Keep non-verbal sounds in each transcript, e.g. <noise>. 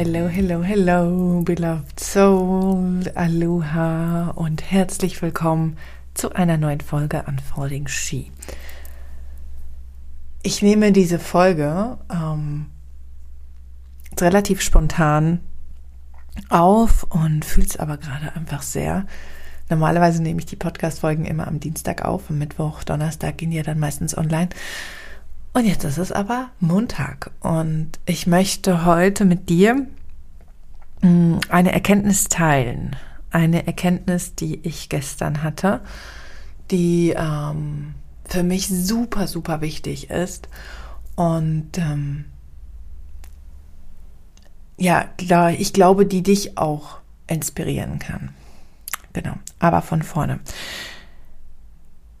Hello, hello, hello, beloved soul, aloha und herzlich willkommen zu einer neuen Folge Unfolding She. Ich nehme diese Folge ähm, relativ spontan auf und fühle es aber gerade einfach sehr. Normalerweise nehme ich die Podcast-Folgen immer am Dienstag auf, am Mittwoch, Donnerstag gehen die ja dann meistens online. Und jetzt ist es aber Montag und ich möchte heute mit dir eine Erkenntnis teilen. Eine Erkenntnis, die ich gestern hatte, die ähm, für mich super, super wichtig ist. Und ähm, ja, ich glaube, die dich auch inspirieren kann. Genau, aber von vorne.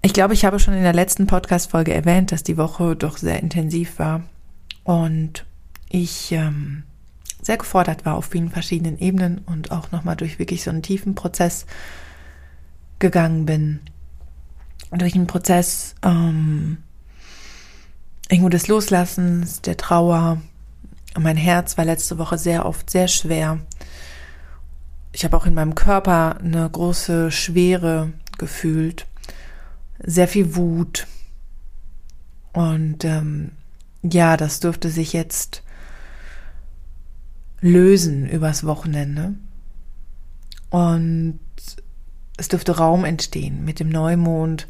Ich glaube, ich habe schon in der letzten Podcast-Folge erwähnt, dass die Woche doch sehr intensiv war und ich ähm, sehr gefordert war auf vielen verschiedenen Ebenen und auch nochmal durch wirklich so einen tiefen Prozess gegangen bin. Durch einen Prozess ähm, irgendwo des Loslassens, der Trauer. Mein Herz war letzte Woche sehr oft sehr schwer. Ich habe auch in meinem Körper eine große Schwere gefühlt sehr viel Wut. Und ähm, ja, das dürfte sich jetzt lösen übers Wochenende. Und es dürfte Raum entstehen mit dem Neumond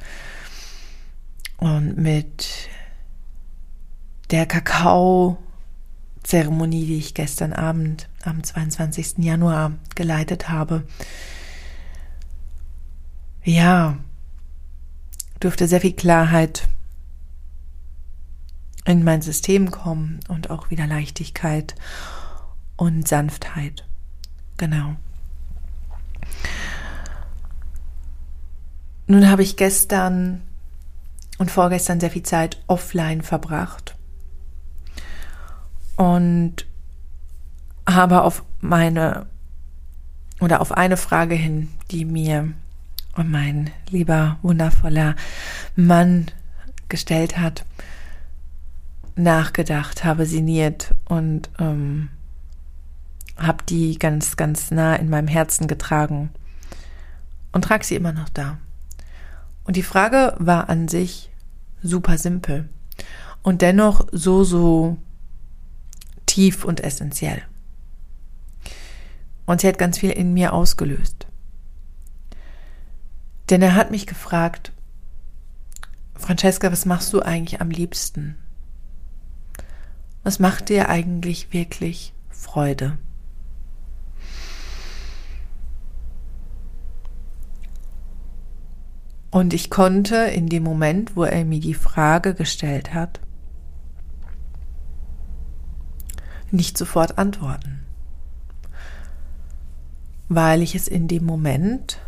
und mit der Kakao-Zeremonie, die ich gestern Abend am 22. Januar geleitet habe. Ja, dürfte sehr viel Klarheit in mein System kommen und auch wieder Leichtigkeit und Sanftheit. Genau. Nun habe ich gestern und vorgestern sehr viel Zeit offline verbracht und habe auf meine oder auf eine Frage hin, die mir mein lieber, wundervoller Mann gestellt hat, nachgedacht, habe sinniert und ähm, habe die ganz, ganz nah in meinem Herzen getragen und trage sie immer noch da. Und die Frage war an sich super simpel und dennoch so, so tief und essentiell. Und sie hat ganz viel in mir ausgelöst. Denn er hat mich gefragt, Francesca, was machst du eigentlich am liebsten? Was macht dir eigentlich wirklich Freude? Und ich konnte in dem Moment, wo er mir die Frage gestellt hat, nicht sofort antworten, weil ich es in dem Moment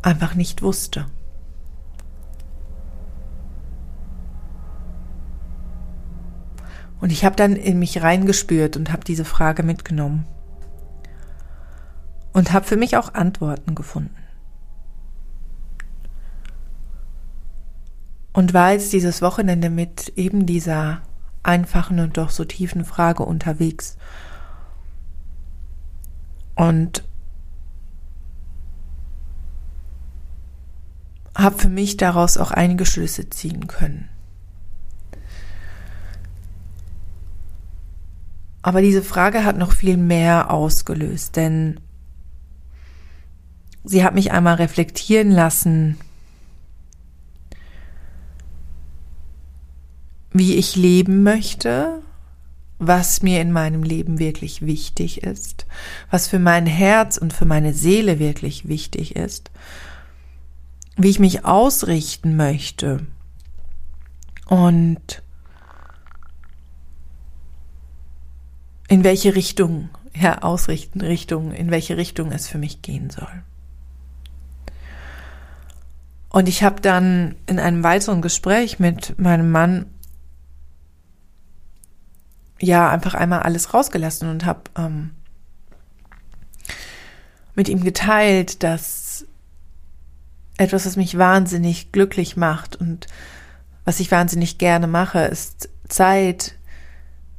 einfach nicht wusste. Und ich habe dann in mich reingespürt und habe diese Frage mitgenommen. Und habe für mich auch Antworten gefunden. Und war jetzt dieses Wochenende mit eben dieser einfachen und doch so tiefen Frage unterwegs. Und habe für mich daraus auch einige Schlüsse ziehen können. Aber diese Frage hat noch viel mehr ausgelöst, denn sie hat mich einmal reflektieren lassen, wie ich leben möchte, was mir in meinem Leben wirklich wichtig ist, was für mein Herz und für meine Seele wirklich wichtig ist wie ich mich ausrichten möchte. Und in welche Richtung, ja, ausrichten, Richtung, in welche Richtung es für mich gehen soll. Und ich habe dann in einem weiteren Gespräch mit meinem Mann ja einfach einmal alles rausgelassen und habe ähm, mit ihm geteilt, dass etwas, was mich wahnsinnig glücklich macht und was ich wahnsinnig gerne mache, ist Zeit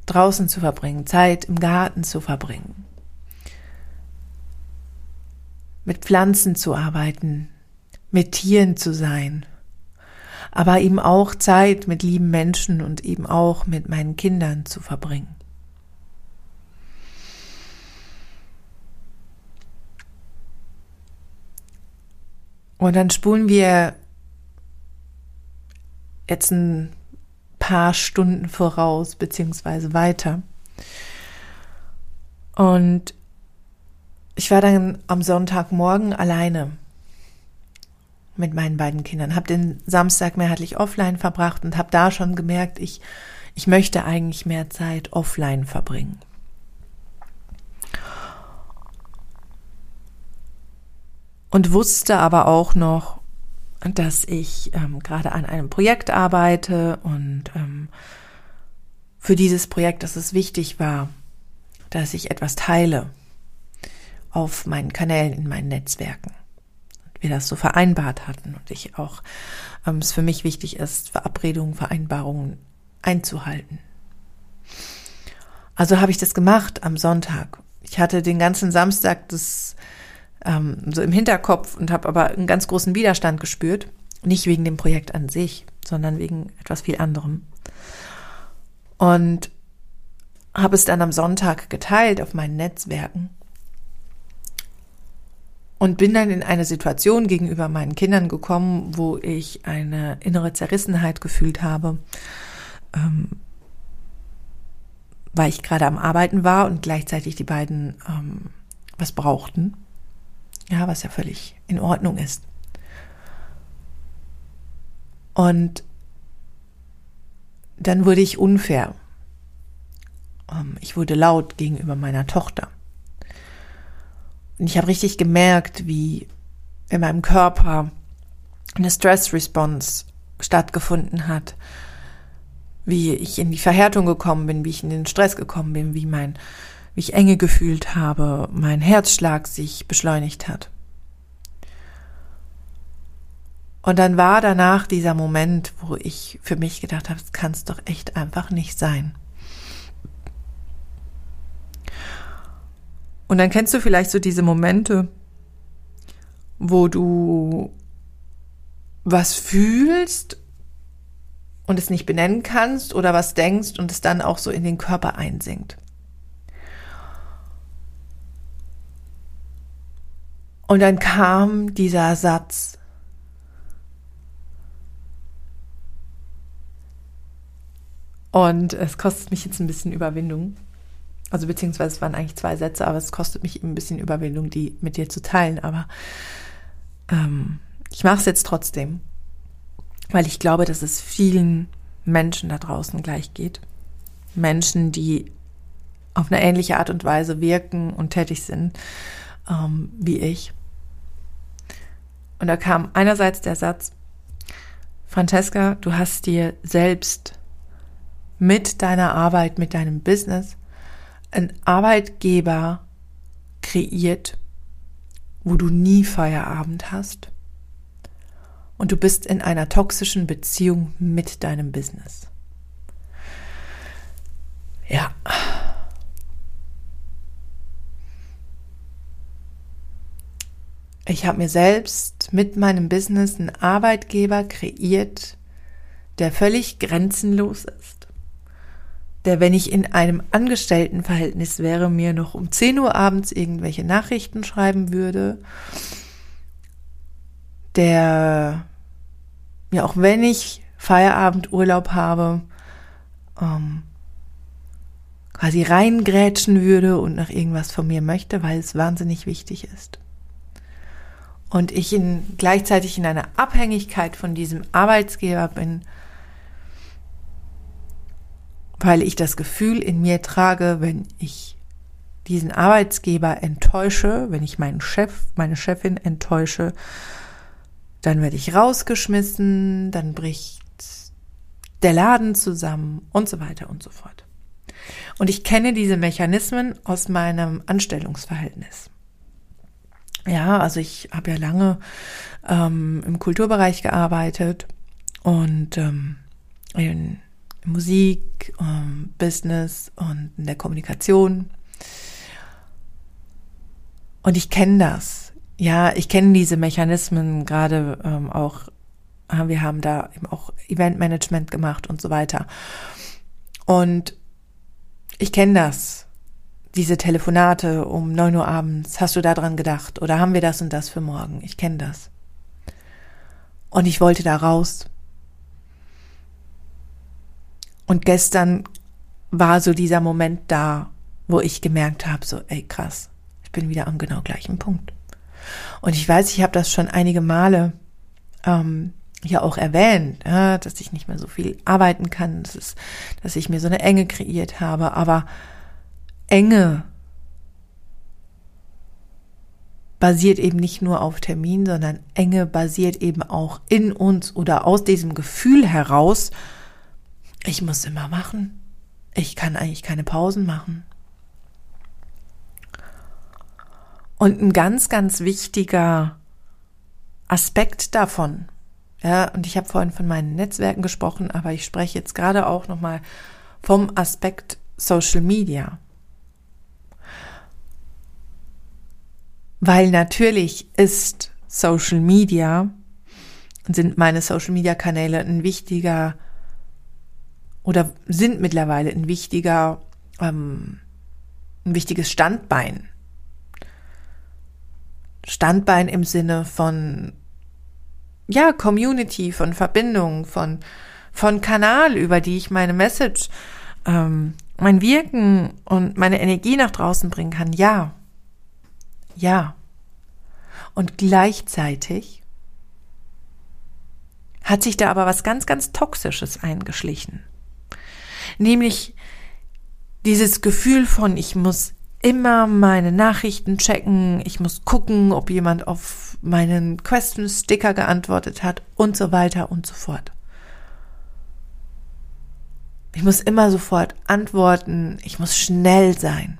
draußen zu verbringen, Zeit im Garten zu verbringen, mit Pflanzen zu arbeiten, mit Tieren zu sein, aber eben auch Zeit mit lieben Menschen und eben auch mit meinen Kindern zu verbringen. Und dann spulen wir jetzt ein paar Stunden voraus, beziehungsweise weiter. Und ich war dann am Sonntagmorgen alleine mit meinen beiden Kindern, habe den Samstag mehrheitlich offline verbracht und habe da schon gemerkt, ich, ich möchte eigentlich mehr Zeit offline verbringen. Und wusste aber auch noch, dass ich ähm, gerade an einem Projekt arbeite und ähm, für dieses Projekt, dass es wichtig war, dass ich etwas teile auf meinen Kanälen, in meinen Netzwerken. Wir das so vereinbart hatten und ich auch ähm, es für mich wichtig ist, Verabredungen, Vereinbarungen einzuhalten. Also habe ich das gemacht am Sonntag. Ich hatte den ganzen Samstag das ähm, so im Hinterkopf und habe aber einen ganz großen Widerstand gespürt. Nicht wegen dem Projekt an sich, sondern wegen etwas viel anderem. Und habe es dann am Sonntag geteilt auf meinen Netzwerken und bin dann in eine Situation gegenüber meinen Kindern gekommen, wo ich eine innere Zerrissenheit gefühlt habe, ähm, weil ich gerade am Arbeiten war und gleichzeitig die beiden ähm, was brauchten. Ja, was ja völlig in Ordnung ist. Und dann wurde ich unfair. Ähm, ich wurde laut gegenüber meiner Tochter. Und ich habe richtig gemerkt, wie in meinem Körper eine Stress-Response stattgefunden hat, wie ich in die Verhärtung gekommen bin, wie ich in den Stress gekommen bin, wie mein wie ich Enge gefühlt habe, mein Herzschlag sich beschleunigt hat. Und dann war danach dieser Moment, wo ich für mich gedacht habe, das kann es doch echt einfach nicht sein. Und dann kennst du vielleicht so diese Momente, wo du was fühlst und es nicht benennen kannst oder was denkst und es dann auch so in den Körper einsinkt. Und dann kam dieser Satz. Und es kostet mich jetzt ein bisschen Überwindung. Also beziehungsweise es waren eigentlich zwei Sätze, aber es kostet mich ein bisschen Überwindung, die mit dir zu teilen. Aber ähm, ich mache es jetzt trotzdem, weil ich glaube, dass es vielen Menschen da draußen gleich geht. Menschen, die auf eine ähnliche Art und Weise wirken und tätig sind ähm, wie ich. Und da kam einerseits der Satz, Francesca, du hast dir selbst mit deiner Arbeit, mit deinem Business einen Arbeitgeber kreiert, wo du nie Feierabend hast. Und du bist in einer toxischen Beziehung mit deinem Business. Ja. Ich habe mir selbst mit meinem Business einen Arbeitgeber kreiert, der völlig grenzenlos ist. Der, wenn ich in einem Angestelltenverhältnis wäre, mir noch um 10 Uhr abends irgendwelche Nachrichten schreiben würde. Der mir auch wenn ich Feierabendurlaub habe, ähm, quasi reingrätschen würde und nach irgendwas von mir möchte, weil es wahnsinnig wichtig ist und ich in, gleichzeitig in einer Abhängigkeit von diesem Arbeitsgeber bin, weil ich das Gefühl in mir trage, wenn ich diesen Arbeitsgeber enttäusche, wenn ich meinen Chef, meine Chefin enttäusche, dann werde ich rausgeschmissen, dann bricht der Laden zusammen und so weiter und so fort. Und ich kenne diese Mechanismen aus meinem Anstellungsverhältnis. Ja, also ich habe ja lange ähm, im Kulturbereich gearbeitet und ähm, in, Musik, ähm, Business und in der Kommunikation. Und ich kenne das. Ja, ich kenne diese Mechanismen gerade ähm, auch. Ah, wir haben da eben auch Eventmanagement gemacht und so weiter. Und ich kenne das. Diese Telefonate um neun Uhr abends. Hast du da dran gedacht? Oder haben wir das und das für morgen? Ich kenne das. Und ich wollte da raus. Und gestern war so dieser Moment da, wo ich gemerkt habe, so, ey krass, ich bin wieder am genau gleichen Punkt. Und ich weiß, ich habe das schon einige Male ähm, ja auch erwähnt, ja, dass ich nicht mehr so viel arbeiten kann, dass, es, dass ich mir so eine Enge kreiert habe. Aber Enge basiert eben nicht nur auf Termin, sondern Enge basiert eben auch in uns oder aus diesem Gefühl heraus, ich muss immer machen. Ich kann eigentlich keine Pausen machen. Und ein ganz, ganz wichtiger Aspekt davon, ja, und ich habe vorhin von meinen Netzwerken gesprochen, aber ich spreche jetzt gerade auch nochmal vom Aspekt Social Media. Weil natürlich ist Social Media, sind meine Social Media Kanäle ein wichtiger oder sind mittlerweile ein wichtiger, ähm, ein wichtiges Standbein. Standbein im Sinne von, ja, Community, von Verbindung, von, von Kanal, über die ich meine Message, ähm, mein Wirken und meine Energie nach draußen bringen kann. Ja. Ja. Und gleichzeitig hat sich da aber was ganz, ganz Toxisches eingeschlichen. Nämlich dieses Gefühl von, ich muss immer meine Nachrichten checken, ich muss gucken, ob jemand auf meinen Question-Sticker geantwortet hat und so weiter und so fort. Ich muss immer sofort antworten, ich muss schnell sein.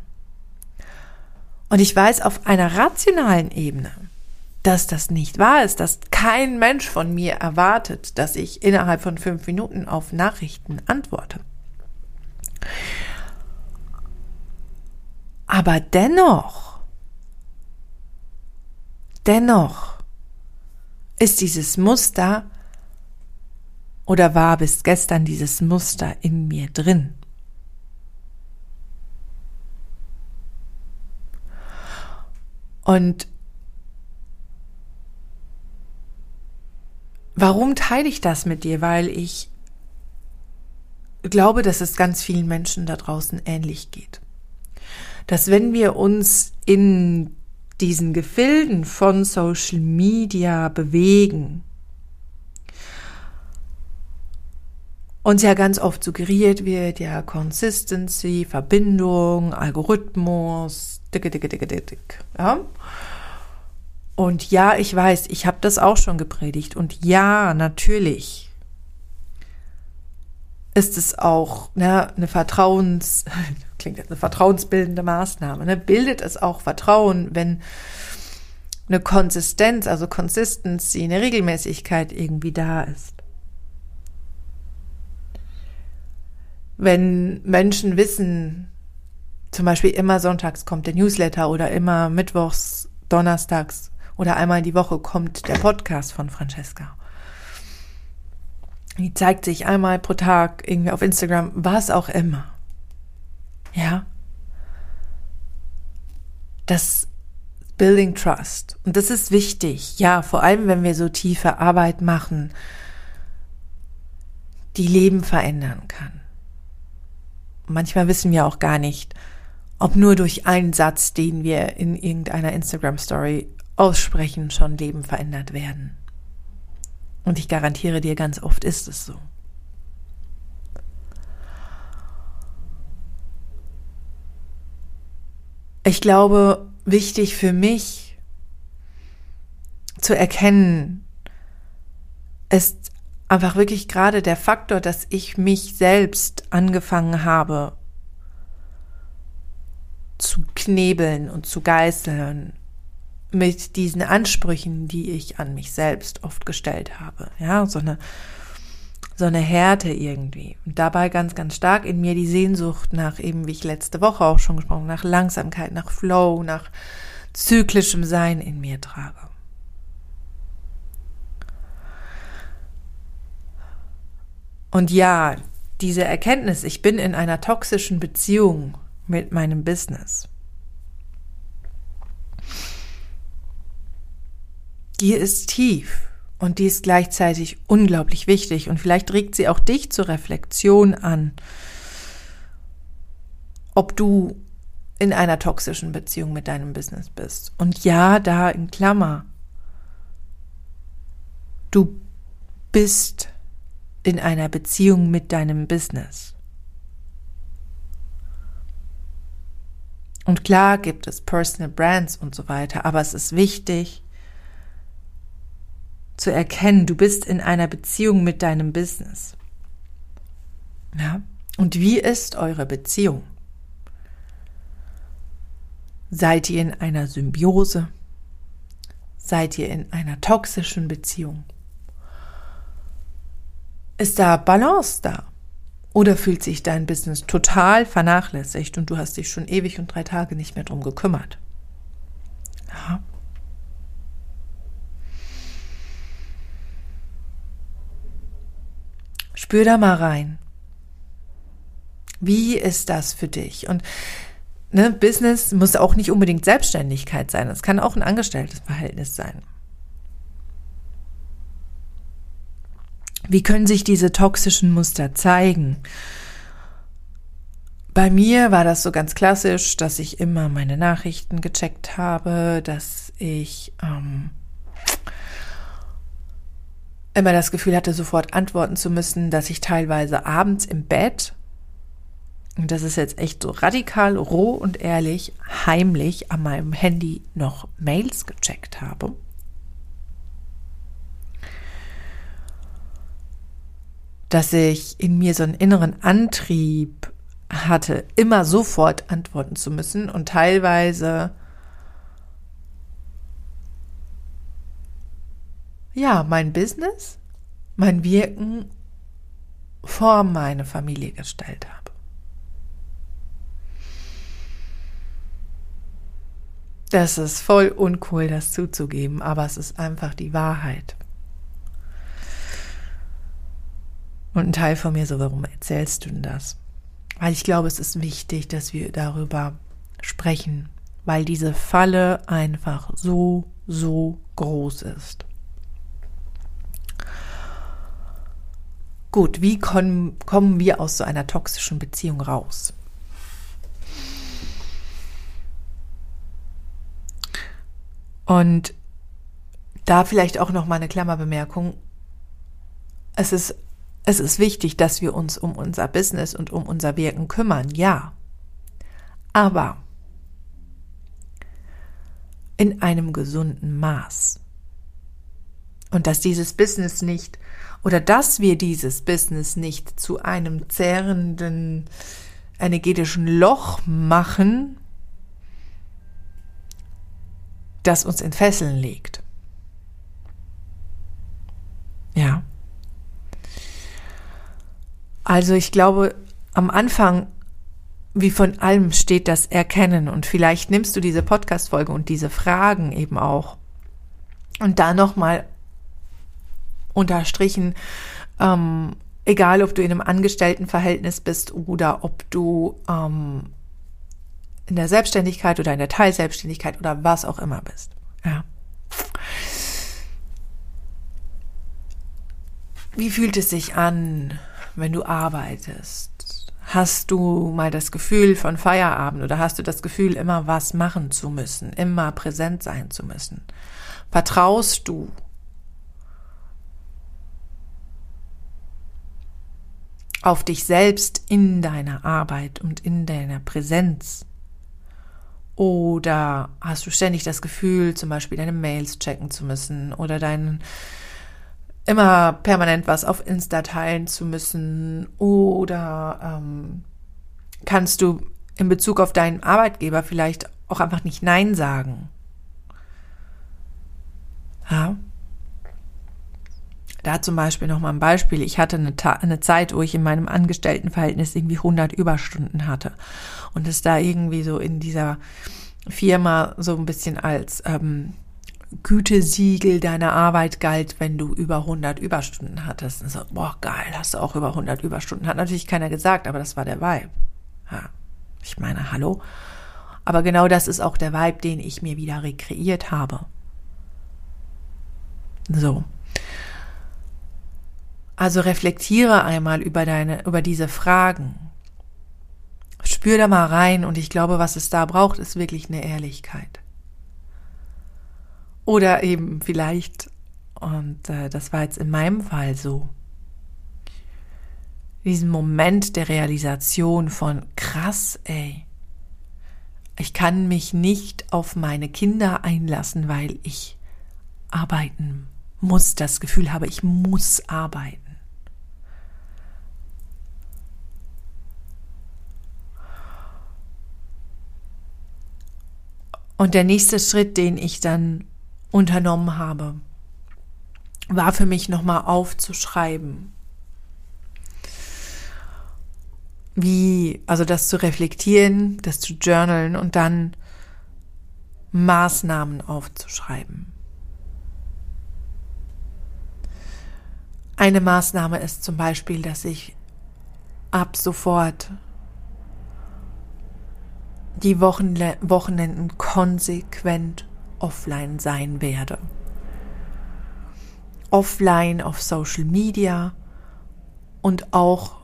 Und ich weiß auf einer rationalen Ebene, dass das nicht wahr ist, dass kein Mensch von mir erwartet, dass ich innerhalb von fünf Minuten auf Nachrichten antworte. Aber dennoch, dennoch ist dieses Muster oder war bis gestern dieses Muster in mir drin. Und warum teile ich das mit dir? Weil ich glaube, dass es ganz vielen Menschen da draußen ähnlich geht. Dass wenn wir uns in diesen Gefilden von Social Media bewegen, uns ja ganz oft suggeriert wird, ja, Consistency, Verbindung, Algorithmus, dicke, dicke, dicke, dicke, ja. Und ja, ich weiß, ich habe das auch schon gepredigt. Und ja, natürlich ist es auch ne, eine Vertrauens, <laughs> klingt jetzt eine vertrauensbildende Maßnahme, ne, bildet es auch Vertrauen, wenn eine Konsistenz, also Consistency, eine Regelmäßigkeit irgendwie da ist. Wenn Menschen wissen, zum Beispiel immer sonntags kommt der Newsletter oder immer mittwochs, donnerstags oder einmal die Woche kommt der Podcast von Francesca die zeigt sich einmal pro Tag irgendwie auf Instagram, was auch immer. Ja. Das Building Trust. Und das ist wichtig. Ja, vor allem, wenn wir so tiefe Arbeit machen, die Leben verändern kann. Manchmal wissen wir auch gar nicht, ob nur durch einen Satz, den wir in irgendeiner Instagram Story aussprechen, schon Leben verändert werden. Und ich garantiere dir, ganz oft ist es so. Ich glaube, wichtig für mich zu erkennen, ist einfach wirklich gerade der Faktor, dass ich mich selbst angefangen habe zu knebeln und zu geißeln mit diesen Ansprüchen, die ich an mich selbst oft gestellt habe. Ja, so eine so eine Härte irgendwie. Und dabei ganz, ganz stark in mir die Sehnsucht nach eben, wie ich letzte Woche auch schon gesprochen, nach Langsamkeit, nach Flow, nach zyklischem Sein in mir trage. Und ja, diese Erkenntnis, ich bin in einer toxischen Beziehung mit meinem Business. Die ist tief und die ist gleichzeitig unglaublich wichtig und vielleicht regt sie auch dich zur Reflexion an, ob du in einer toxischen Beziehung mit deinem Business bist. Und ja, da in Klammer, du bist in einer Beziehung mit deinem Business. Und klar gibt es Personal Brands und so weiter, aber es ist wichtig zu erkennen, du bist in einer Beziehung mit deinem Business. Ja? Und wie ist eure Beziehung? Seid ihr in einer Symbiose? Seid ihr in einer toxischen Beziehung? Ist da Balance da? Oder fühlt sich dein Business total vernachlässigt und du hast dich schon ewig und drei Tage nicht mehr drum gekümmert? Ja. Spür da mal rein. Wie ist das für dich? Und ne, Business muss auch nicht unbedingt Selbstständigkeit sein. Es kann auch ein angestelltes Verhältnis sein. Wie können sich diese toxischen Muster zeigen? Bei mir war das so ganz klassisch, dass ich immer meine Nachrichten gecheckt habe, dass ich ähm, immer das Gefühl hatte, sofort antworten zu müssen, dass ich teilweise abends im Bett, und das ist jetzt echt so radikal, roh und ehrlich, heimlich an meinem Handy noch Mails gecheckt habe. dass ich in mir so einen inneren Antrieb hatte, immer sofort antworten zu müssen und teilweise ja, mein Business, mein Wirken vor meine Familie gestellt habe. Das ist voll uncool, das zuzugeben, aber es ist einfach die Wahrheit. Und ein Teil von mir so, warum erzählst du denn das? Weil ich glaube, es ist wichtig, dass wir darüber sprechen, weil diese Falle einfach so, so groß ist. Gut, wie kommen, wir aus so einer toxischen Beziehung raus? Und da vielleicht auch noch mal eine Klammerbemerkung. Es ist es ist wichtig, dass wir uns um unser Business und um unser Wirken kümmern, ja. Aber in einem gesunden Maß. Und dass dieses Business nicht oder dass wir dieses Business nicht zu einem zehrenden energetischen Loch machen, das uns in Fesseln legt. Ja. Also ich glaube, am Anfang, wie von allem, steht das Erkennen. Und vielleicht nimmst du diese Podcast-Folge und diese Fragen eben auch. Und da nochmal unterstrichen, ähm, egal ob du in einem Angestelltenverhältnis bist oder ob du ähm, in der Selbstständigkeit oder in der Teilselbstständigkeit oder was auch immer bist. Ja. Wie fühlt es sich an, wenn du arbeitest? Hast du mal das Gefühl von Feierabend oder hast du das Gefühl, immer was machen zu müssen, immer präsent sein zu müssen? Vertraust du auf dich selbst in deiner Arbeit und in deiner Präsenz? Oder hast du ständig das Gefühl, zum Beispiel deine Mails checken zu müssen oder deinen immer permanent was auf Insta teilen zu müssen oder ähm, kannst du in Bezug auf deinen Arbeitgeber vielleicht auch einfach nicht Nein sagen. Ja. Da zum Beispiel nochmal ein Beispiel. Ich hatte eine, eine, Zeit, wo ich in meinem Angestelltenverhältnis irgendwie 100 Überstunden hatte. Und es da irgendwie so in dieser Firma so ein bisschen als ähm, Gütesiegel deiner Arbeit galt, wenn du über 100 Überstunden hattest. Und so, boah, geil, hast du auch über 100 Überstunden. Hat natürlich keiner gesagt, aber das war der Vibe. Ja, ich meine, hallo? Aber genau das ist auch der Vibe, den ich mir wieder rekreiert habe. So. Also reflektiere einmal über deine, über diese Fragen. Spür da mal rein und ich glaube, was es da braucht, ist wirklich eine Ehrlichkeit. Oder eben vielleicht, und äh, das war jetzt in meinem Fall so, diesen Moment der Realisation von krass, ey, ich kann mich nicht auf meine Kinder einlassen, weil ich arbeiten muss, das Gefühl habe, ich muss arbeiten. Und der nächste Schritt, den ich dann unternommen habe, war für mich nochmal aufzuschreiben. Wie, also das zu reflektieren, das zu journalen und dann Maßnahmen aufzuschreiben. Eine Maßnahme ist zum Beispiel, dass ich ab sofort die Wochenle Wochenenden konsequent offline sein werde. Offline auf Social Media und auch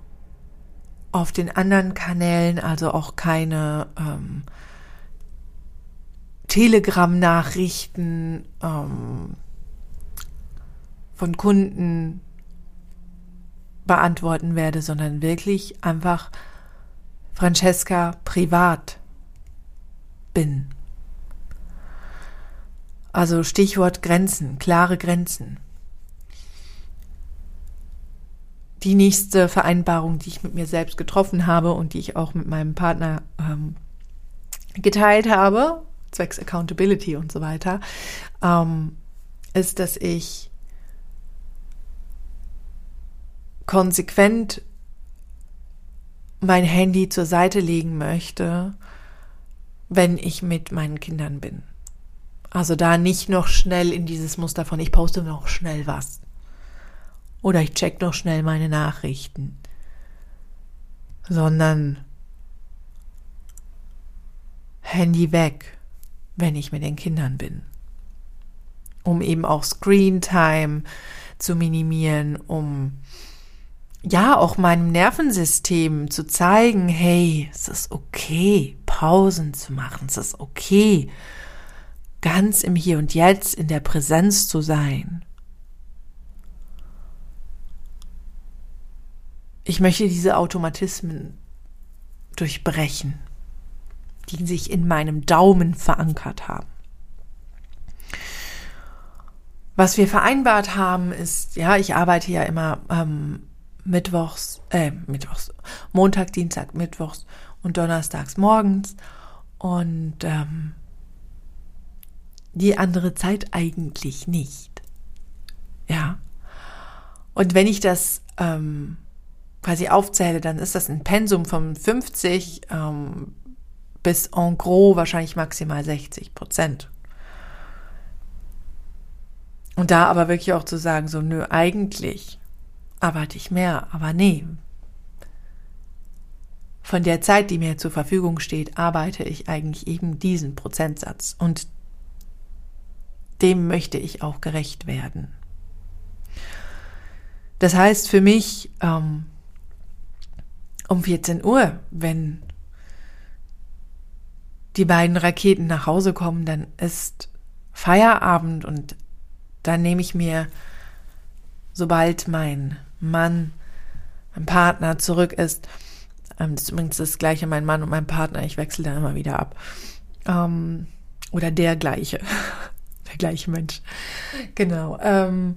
auf den anderen Kanälen, also auch keine ähm, Telegram-Nachrichten ähm, von Kunden beantworten werde, sondern wirklich einfach Francesca privat bin. Also Stichwort Grenzen, klare Grenzen. Die nächste Vereinbarung, die ich mit mir selbst getroffen habe und die ich auch mit meinem Partner ähm, geteilt habe, zwecks Accountability und so weiter, ähm, ist, dass ich konsequent mein Handy zur Seite legen möchte, wenn ich mit meinen Kindern bin. Also da nicht noch schnell in dieses Muster von ich poste noch schnell was. Oder ich check noch schnell meine Nachrichten. Sondern Handy weg, wenn ich mit den Kindern bin. Um eben auch Screen Time zu minimieren, um ja auch meinem Nervensystem zu zeigen, hey, es ist okay, Pausen zu machen, es ist okay, ganz im Hier und Jetzt in der Präsenz zu sein. Ich möchte diese Automatismen durchbrechen, die sich in meinem Daumen verankert haben. Was wir vereinbart haben, ist, ja, ich arbeite ja immer ähm, mittwochs, äh, mittwochs, Montag, Dienstag, mittwochs und donnerstags morgens und ähm, die andere Zeit eigentlich nicht. Ja. Und wenn ich das ähm, quasi aufzähle, dann ist das ein Pensum von 50 ähm, bis en gros wahrscheinlich maximal 60 Prozent. Und da aber wirklich auch zu sagen, so, nö, eigentlich arbeite ich mehr, aber nee. Von der Zeit, die mir zur Verfügung steht, arbeite ich eigentlich eben diesen Prozentsatz. Und dem möchte ich auch gerecht werden. Das heißt für mich, ähm, um 14 Uhr, wenn die beiden Raketen nach Hause kommen, dann ist Feierabend und dann nehme ich mir, sobald mein Mann, mein Partner zurück ist, ähm, das ist übrigens das gleiche, mein Mann und mein Partner, ich wechsle da immer wieder ab. Ähm, oder der gleiche <laughs> der gleiche Mensch. Genau. Ähm,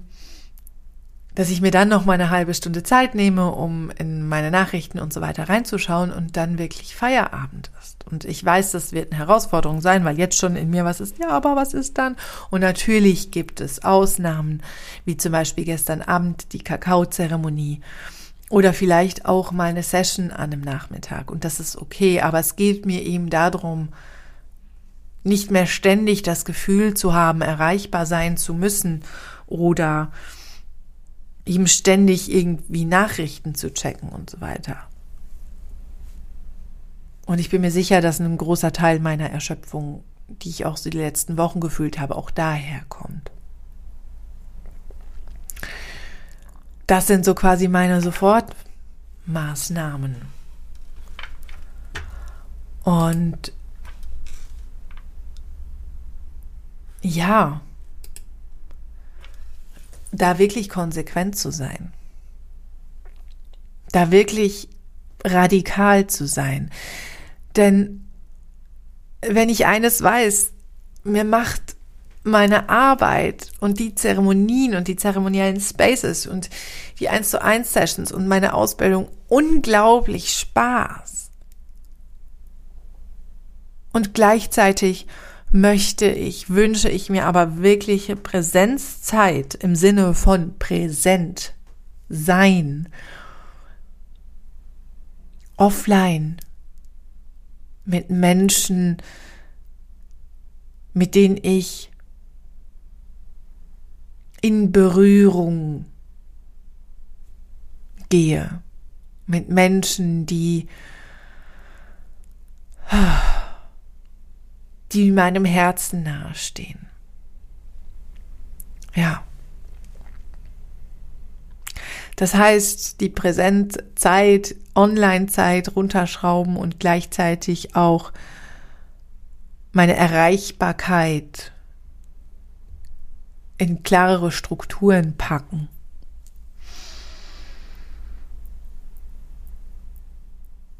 dass ich mir dann noch mal eine halbe Stunde Zeit nehme, um in meine Nachrichten und so weiter reinzuschauen und dann wirklich Feierabend ist. Und ich weiß, das wird eine Herausforderung sein, weil jetzt schon in mir was ist, ja, aber was ist dann? Und natürlich gibt es Ausnahmen, wie zum Beispiel gestern Abend die Kakaozeremonie oder vielleicht auch mal eine Session an einem Nachmittag. Und das ist okay, aber es geht mir eben darum, nicht mehr ständig das Gefühl zu haben, erreichbar sein zu müssen oder ihm ständig irgendwie Nachrichten zu checken und so weiter. Und ich bin mir sicher, dass ein großer Teil meiner Erschöpfung, die ich auch so die letzten Wochen gefühlt habe, auch daher kommt. Das sind so quasi meine Sofortmaßnahmen. Und ja, da wirklich konsequent zu sein, da wirklich radikal zu sein. Denn wenn ich eines weiß, mir macht meine Arbeit und die Zeremonien und die zeremoniellen Spaces und die 1 zu 1 Sessions und meine Ausbildung unglaublich Spaß. Und gleichzeitig möchte ich, wünsche ich mir aber wirkliche Präsenzzeit im Sinne von präsent sein. Offline. Mit Menschen, mit denen ich in Berührung gehe. Mit Menschen, die die meinem Herzen nahestehen. Ja. Das heißt, die Präsenzzeit, Online-Zeit runterschrauben und gleichzeitig auch meine Erreichbarkeit in klarere Strukturen packen.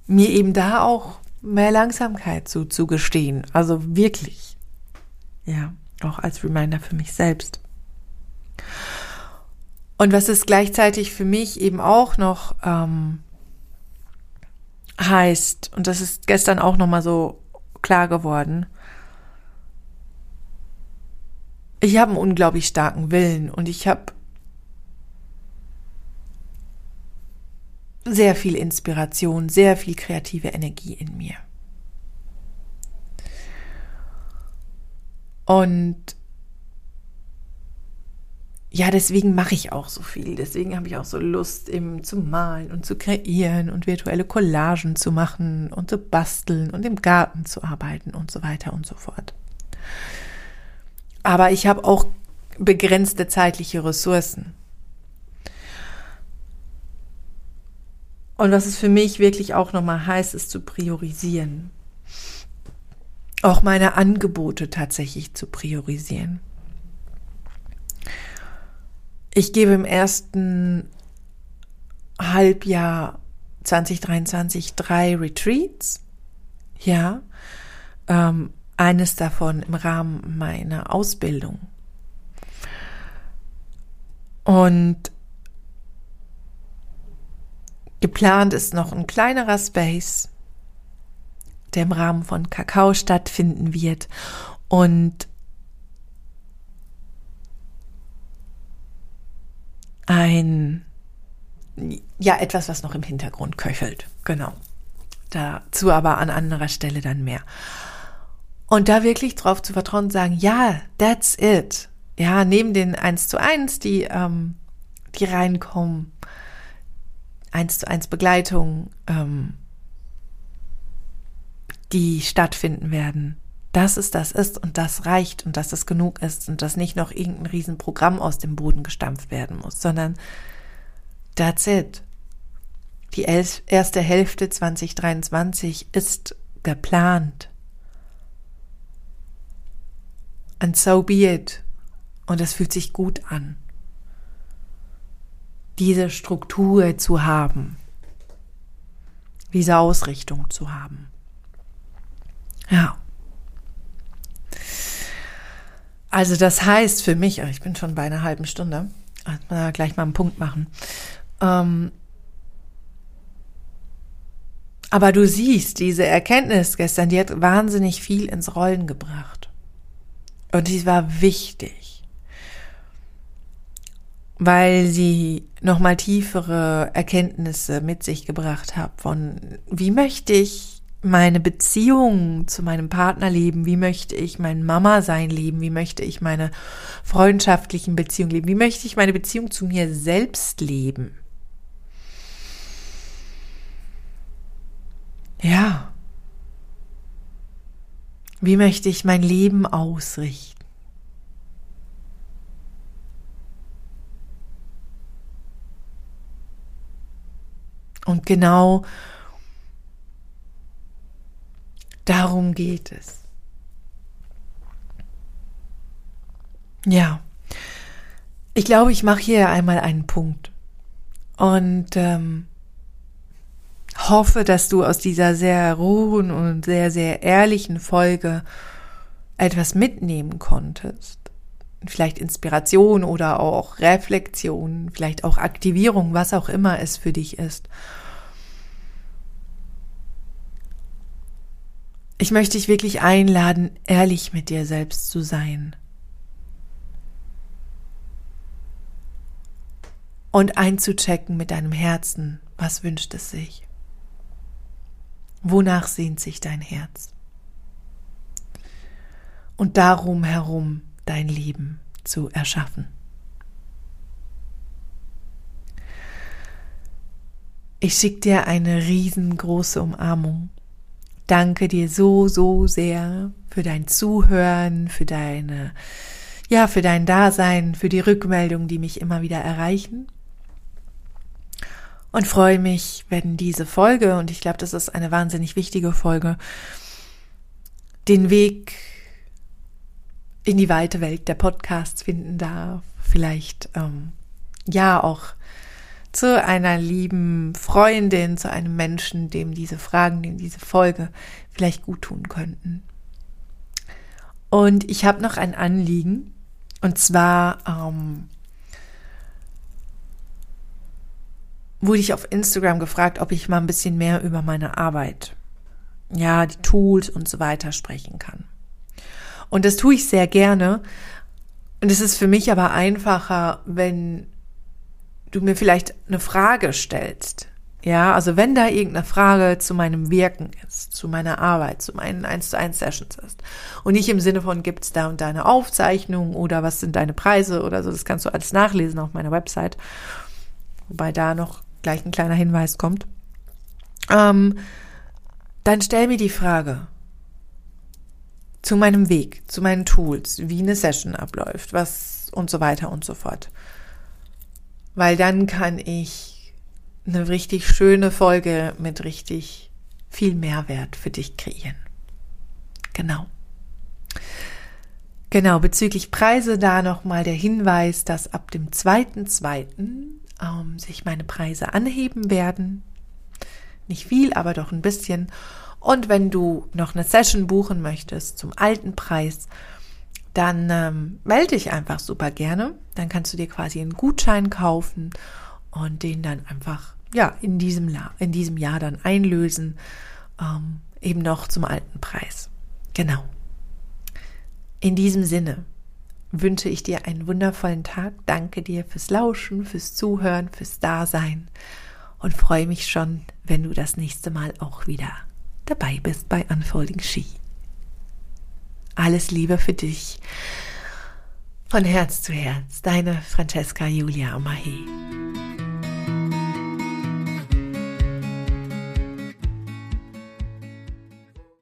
Mir eben da auch mehr Langsamkeit zuzugestehen. Also wirklich. Ja, auch als Reminder für mich selbst. Und was es gleichzeitig für mich eben auch noch ähm, heißt, und das ist gestern auch nochmal so klar geworden, ich habe einen unglaublich starken Willen und ich habe sehr viel Inspiration, sehr viel kreative Energie in mir. Und ja, deswegen mache ich auch so viel. Deswegen habe ich auch so Lust, eben zu malen und zu kreieren und virtuelle Collagen zu machen und zu basteln und im Garten zu arbeiten und so weiter und so fort. Aber ich habe auch begrenzte zeitliche Ressourcen. Und was es für mich wirklich auch nochmal heißt, ist zu priorisieren. Auch meine Angebote tatsächlich zu priorisieren. Ich gebe im ersten Halbjahr 2023 drei Retreats. Ja. Ähm, eines davon im Rahmen meiner Ausbildung. Und Geplant ist noch ein kleinerer Space, der im Rahmen von Kakao stattfinden wird. Und ein, ja, etwas, was noch im Hintergrund köchelt. Genau. Dazu aber an anderer Stelle dann mehr. Und da wirklich drauf zu vertrauen und sagen, ja, that's it. Ja, neben den 1 zu 1, die, ähm, die reinkommen, eins zu eins Begleitung, ähm, die stattfinden werden, dass es das ist und das reicht und dass es genug ist und dass nicht noch irgendein Riesenprogramm aus dem Boden gestampft werden muss, sondern that's it. Die erste Hälfte 2023 ist geplant. And so be it. Und es fühlt sich gut an diese Struktur zu haben, diese Ausrichtung zu haben. Ja. Also das heißt für mich, ich bin schon bei einer halben Stunde, Also, gleich mal einen Punkt machen. Ähm, aber du siehst, diese Erkenntnis gestern, die hat wahnsinnig viel ins Rollen gebracht. Und die war wichtig, weil sie nochmal tiefere Erkenntnisse mit sich gebracht hat von, wie möchte ich meine Beziehung zu meinem Partner leben, wie möchte ich mein Mama sein leben, wie möchte ich meine freundschaftlichen Beziehungen leben, wie möchte ich meine Beziehung zu mir selbst leben. Ja. Wie möchte ich mein Leben ausrichten? Und genau darum geht es. Ja, ich glaube, ich mache hier einmal einen Punkt. Und ähm, hoffe, dass du aus dieser sehr rohen und sehr, sehr ehrlichen Folge etwas mitnehmen konntest. Vielleicht Inspiration oder auch Reflexion, vielleicht auch Aktivierung, was auch immer es für dich ist. Ich möchte dich wirklich einladen, ehrlich mit dir selbst zu sein. Und einzuchecken mit deinem Herzen, was wünscht es sich. Wonach sehnt sich dein Herz? Und darum herum dein Leben zu erschaffen. Ich schicke dir eine riesengroße Umarmung. Danke dir so, so sehr für dein Zuhören, für deine, ja, für dein Dasein, für die Rückmeldungen, die mich immer wieder erreichen und freue mich, wenn diese Folge, und ich glaube, das ist eine wahnsinnig wichtige Folge, den Weg in die weite Welt der Podcasts finden darf. Vielleicht ähm, ja auch zu einer lieben Freundin, zu einem Menschen, dem diese Fragen, dem diese Folge vielleicht gut tun könnten. Und ich habe noch ein Anliegen, und zwar ähm, wurde ich auf Instagram gefragt, ob ich mal ein bisschen mehr über meine Arbeit, ja, die Tools und so weiter sprechen kann. Und das tue ich sehr gerne. Und es ist für mich aber einfacher, wenn du mir vielleicht eine Frage stellst. Ja, also wenn da irgendeine Frage zu meinem Wirken ist, zu meiner Arbeit, zu meinen 1 zu 1 Sessions ist und nicht im Sinne von gibt's da und da eine Aufzeichnung oder was sind deine Preise oder so, das kannst du alles nachlesen auf meiner Website. Wobei da noch gleich ein kleiner Hinweis kommt, ähm, dann stell mir die Frage zu meinem Weg, zu meinen Tools, wie eine Session abläuft, was und so weiter und so fort. Weil dann kann ich eine richtig schöne Folge mit richtig viel Mehrwert für dich kreieren. Genau. Genau, bezüglich Preise da nochmal der Hinweis, dass ab dem 2.2 ähm, sich meine Preise anheben werden. Nicht viel, aber doch ein bisschen. Und wenn du noch eine Session buchen möchtest zum alten Preis, dann ähm, melde dich einfach super gerne. Dann kannst du dir quasi einen Gutschein kaufen und den dann einfach ja in diesem Jahr, in diesem Jahr dann einlösen, ähm, eben noch zum alten Preis. Genau. In diesem Sinne wünsche ich dir einen wundervollen Tag. Danke dir fürs Lauschen, fürs Zuhören, fürs Dasein und freue mich schon, wenn du das nächste Mal auch wieder dabei bist bei Unfolding She. Alles Liebe für dich. Von Herz zu Herz, deine Francesca Julia Amahe.